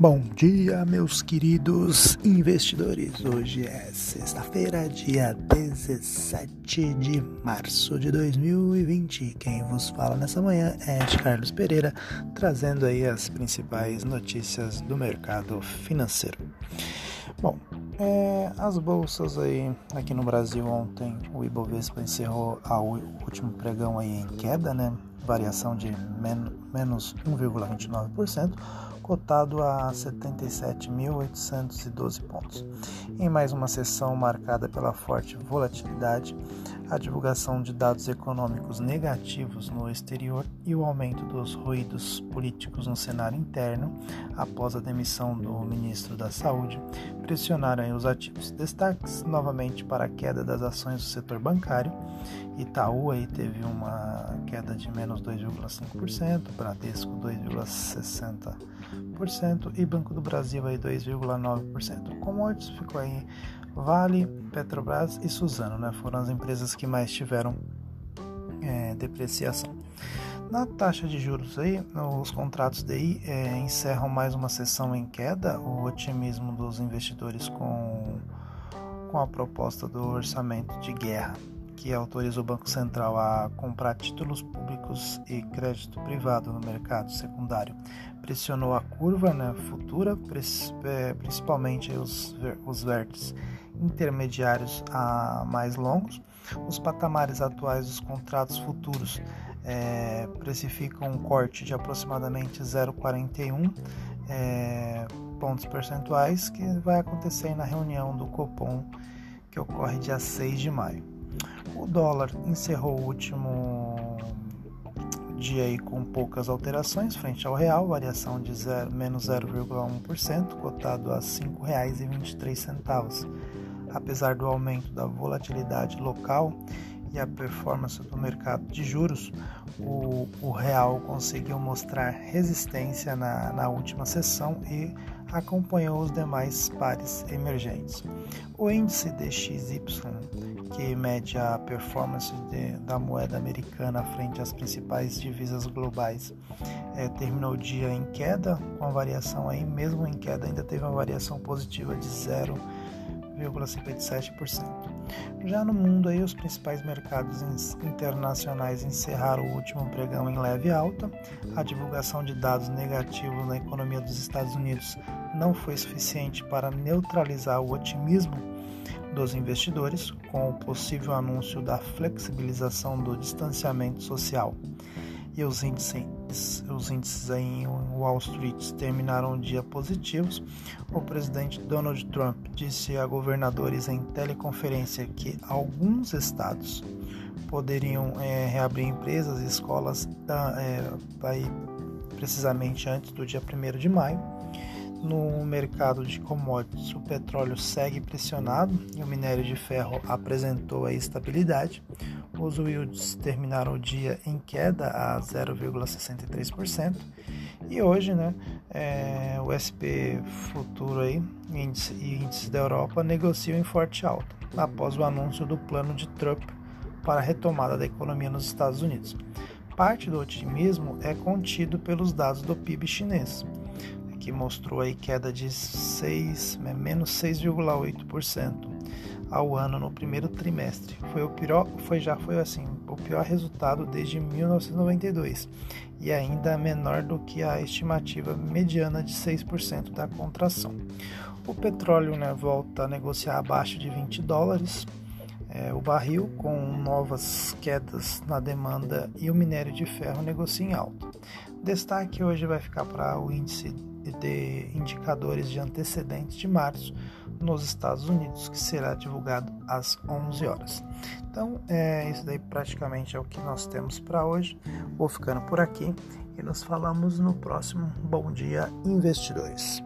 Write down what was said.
Bom dia, meus queridos investidores. Hoje é sexta-feira, dia 17 de março de 2020. Quem vos fala nessa manhã é Carlos Pereira, trazendo aí as principais notícias do mercado financeiro. Bom, é, as bolsas aí aqui no Brasil ontem, o Ibovespa encerrou o último pregão aí em queda, né? Variação de men menos 1,29% cotado a 77.812 pontos. Em mais uma sessão marcada pela forte volatilidade, a divulgação de dados econômicos negativos no exterior e o aumento dos ruídos políticos no cenário interno após a demissão do ministro da Saúde pressionaram os ativos. Destaques novamente para a queda das ações do setor bancário. Itaú aí teve uma queda de menos 2,5%, Bradesco 2,60% e Banco do Brasil aí 2,9%. Commodities ficou aí Vale, Petrobras e Suzano, né? Foram as empresas que mais tiveram é, depreciação. Na taxa de juros aí, os contratos DI é, encerram mais uma sessão em queda. O otimismo dos investidores com, com a proposta do orçamento de guerra que autoriza o Banco Central a comprar títulos públicos e crédito privado no mercado secundário pressionou a curva né, futura, é, principalmente os, os vértices intermediários a mais longos. Os patamares atuais dos contratos futuros é, precificam um corte de aproximadamente 0,41 é, pontos percentuais que vai acontecer na reunião do Copom que ocorre dia 6 de maio. O dólar encerrou o último dia aí com poucas alterações frente ao real, variação de zero, menos 0,1%, cotado a R$ 5,23. Apesar do aumento da volatilidade local e a performance do mercado de juros, o, o real conseguiu mostrar resistência na, na última sessão e acompanhou os demais pares emergentes. O índice DXY, que mede a performance de, da moeda americana frente às principais divisas globais, é, terminou o dia em queda, com a variação aí, mesmo em queda, ainda teve uma variação positiva de 0,57%. Já no mundo, aí, os principais mercados internacionais encerraram o último pregão em leve alta. A divulgação de dados negativos na economia dos Estados Unidos não foi suficiente para neutralizar o otimismo dos investidores, com o possível anúncio da flexibilização do distanciamento social. E os índices, os índices em Wall Street terminaram o dia positivos. O presidente Donald Trump disse a governadores em teleconferência que alguns estados poderiam é, reabrir empresas e escolas é, precisamente antes do dia 1 de maio no mercado de commodities, o petróleo segue pressionado e o minério de ferro apresentou a estabilidade. Os yields terminaram o dia em queda a 0,63%. E hoje, né, é, o SP futuro aí, índice, e índices da Europa negociam em forte alta, após o anúncio do plano de Trump para a retomada da economia nos Estados Unidos. Parte do otimismo é contido pelos dados do PIB chinês que mostrou aí queda de 6, né, menos 6,8% ao ano no primeiro trimestre. Foi o pior, foi já foi assim, o pior resultado desde 1992 e ainda menor do que a estimativa mediana de 6% da contração. O petróleo né, volta a negociar abaixo de 20 dólares é, o barril, com novas quedas na demanda, e o minério de ferro negocia em alta. Destaque hoje vai ficar para o índice de indicadores de antecedentes de março nos Estados Unidos, que será divulgado às 11 horas. Então, é, isso daí praticamente é o que nós temos para hoje. Vou ficando por aqui e nos falamos no próximo Bom Dia Investidores.